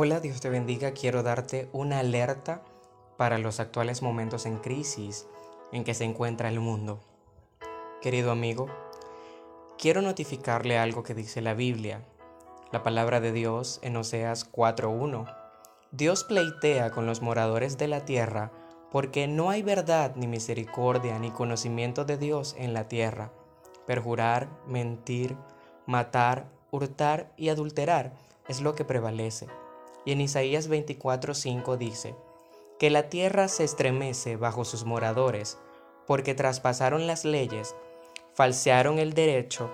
Hola, Dios te bendiga. Quiero darte una alerta para los actuales momentos en crisis en que se encuentra el mundo. Querido amigo, quiero notificarle algo que dice la Biblia, la palabra de Dios en Oseas 4.1. Dios pleitea con los moradores de la tierra porque no hay verdad ni misericordia ni conocimiento de Dios en la tierra. Perjurar, mentir, matar, hurtar y adulterar es lo que prevalece. Y en Isaías 24:5 dice, que la tierra se estremece bajo sus moradores, porque traspasaron las leyes, falsearon el derecho,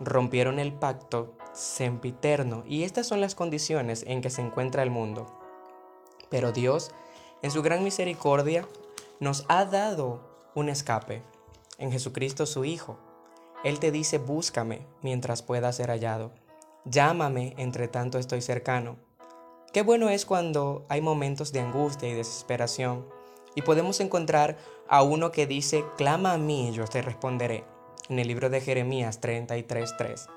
rompieron el pacto sempiterno, y estas son las condiciones en que se encuentra el mundo. Pero Dios, en su gran misericordia, nos ha dado un escape en Jesucristo su Hijo. Él te dice, búscame mientras pueda ser hallado. Llámame entre tanto estoy cercano. Qué bueno es cuando hay momentos de angustia y desesperación y podemos encontrar a uno que dice, clama a mí y yo te responderé, en el libro de Jeremías 33.3.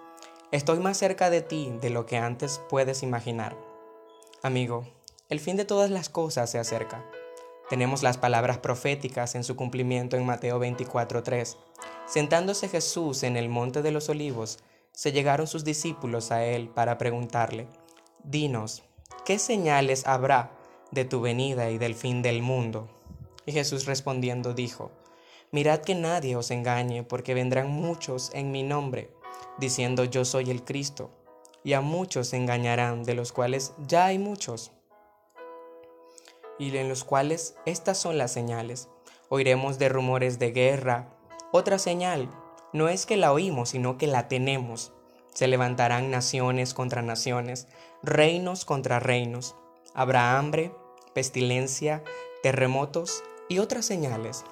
Estoy más cerca de ti de lo que antes puedes imaginar. Amigo, el fin de todas las cosas se acerca. Tenemos las palabras proféticas en su cumplimiento en Mateo 24.3. Sentándose Jesús en el monte de los olivos, se llegaron sus discípulos a él para preguntarle, Dinos, ¿qué señales habrá de tu venida y del fin del mundo? Y Jesús respondiendo dijo, Mirad que nadie os engañe, porque vendrán muchos en mi nombre, diciendo yo soy el Cristo, y a muchos engañarán, de los cuales ya hay muchos, y en los cuales estas son las señales. Oiremos de rumores de guerra. Otra señal, no es que la oímos, sino que la tenemos se levantarán naciones contra naciones, reinos contra reinos. Habrá hambre, pestilencia, terremotos y otras señales.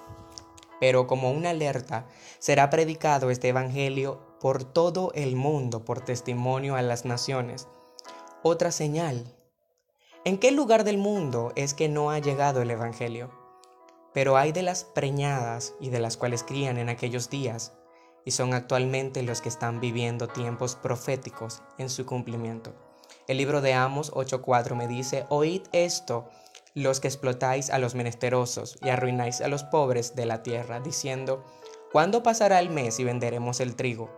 Pero como una alerta, será predicado este Evangelio por todo el mundo por testimonio a las naciones. Otra señal. ¿En qué lugar del mundo es que no ha llegado el Evangelio? Pero hay de las preñadas y de las cuales crían en aquellos días y son actualmente los que están viviendo tiempos proféticos en su cumplimiento. El libro de Amos 8:4 me dice, oíd esto, los que explotáis a los menesterosos y arruináis a los pobres de la tierra, diciendo, ¿cuándo pasará el mes y venderemos el trigo?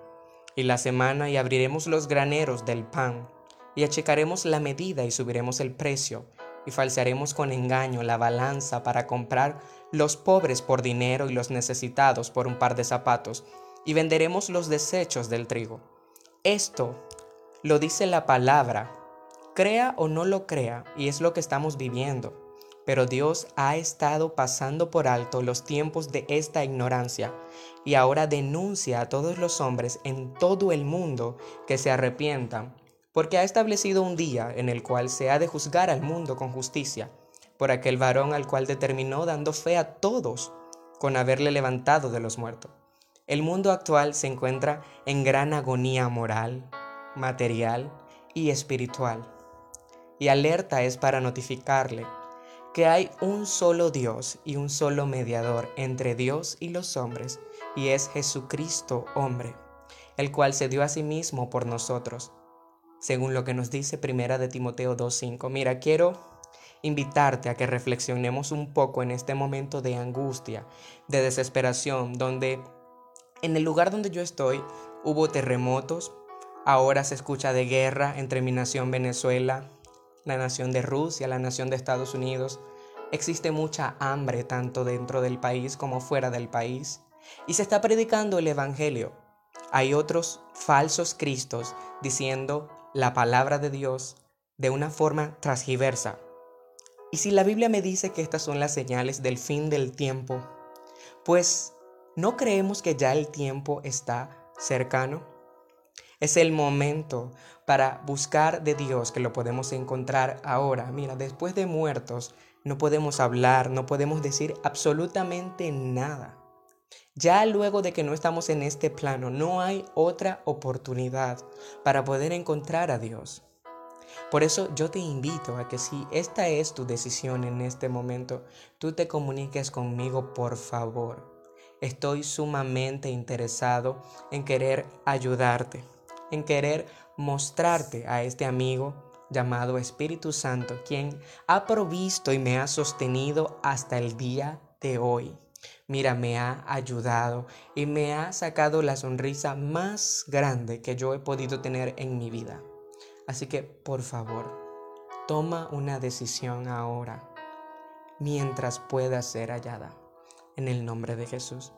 Y la semana y abriremos los graneros del pan, y achicaremos la medida y subiremos el precio, y falsearemos con engaño la balanza para comprar los pobres por dinero y los necesitados por un par de zapatos, y venderemos los desechos del trigo. Esto lo dice la palabra, crea o no lo crea, y es lo que estamos viviendo. Pero Dios ha estado pasando por alto los tiempos de esta ignorancia y ahora denuncia a todos los hombres en todo el mundo que se arrepientan, porque ha establecido un día en el cual se ha de juzgar al mundo con justicia, por aquel varón al cual determinó dando fe a todos con haberle levantado de los muertos. El mundo actual se encuentra en gran agonía moral, material y espiritual. Y alerta es para notificarle que hay un solo Dios y un solo mediador entre Dios y los hombres, y es Jesucristo hombre, el cual se dio a sí mismo por nosotros, según lo que nos dice Primera de Timoteo 2.5. Mira, quiero invitarte a que reflexionemos un poco en este momento de angustia, de desesperación, donde en el lugar donde yo estoy hubo terremotos, ahora se escucha de guerra entre mi nación Venezuela, la nación de Rusia, la nación de Estados Unidos. Existe mucha hambre tanto dentro del país como fuera del país. Y se está predicando el Evangelio. Hay otros falsos cristos diciendo la palabra de Dios de una forma transgiversa. Y si la Biblia me dice que estas son las señales del fin del tiempo, pues ¿No creemos que ya el tiempo está cercano? Es el momento para buscar de Dios que lo podemos encontrar ahora. Mira, después de muertos no podemos hablar, no podemos decir absolutamente nada. Ya luego de que no estamos en este plano, no hay otra oportunidad para poder encontrar a Dios. Por eso yo te invito a que si esta es tu decisión en este momento, tú te comuniques conmigo, por favor estoy sumamente interesado en querer ayudarte, en querer mostrarte a este amigo llamado Espíritu Santo, quien ha provisto y me ha sostenido hasta el día de hoy. Mira, me ha ayudado y me ha sacado la sonrisa más grande que yo he podido tener en mi vida. Así que, por favor, toma una decisión ahora, mientras pueda ser hallada. En el nombre de Jesús.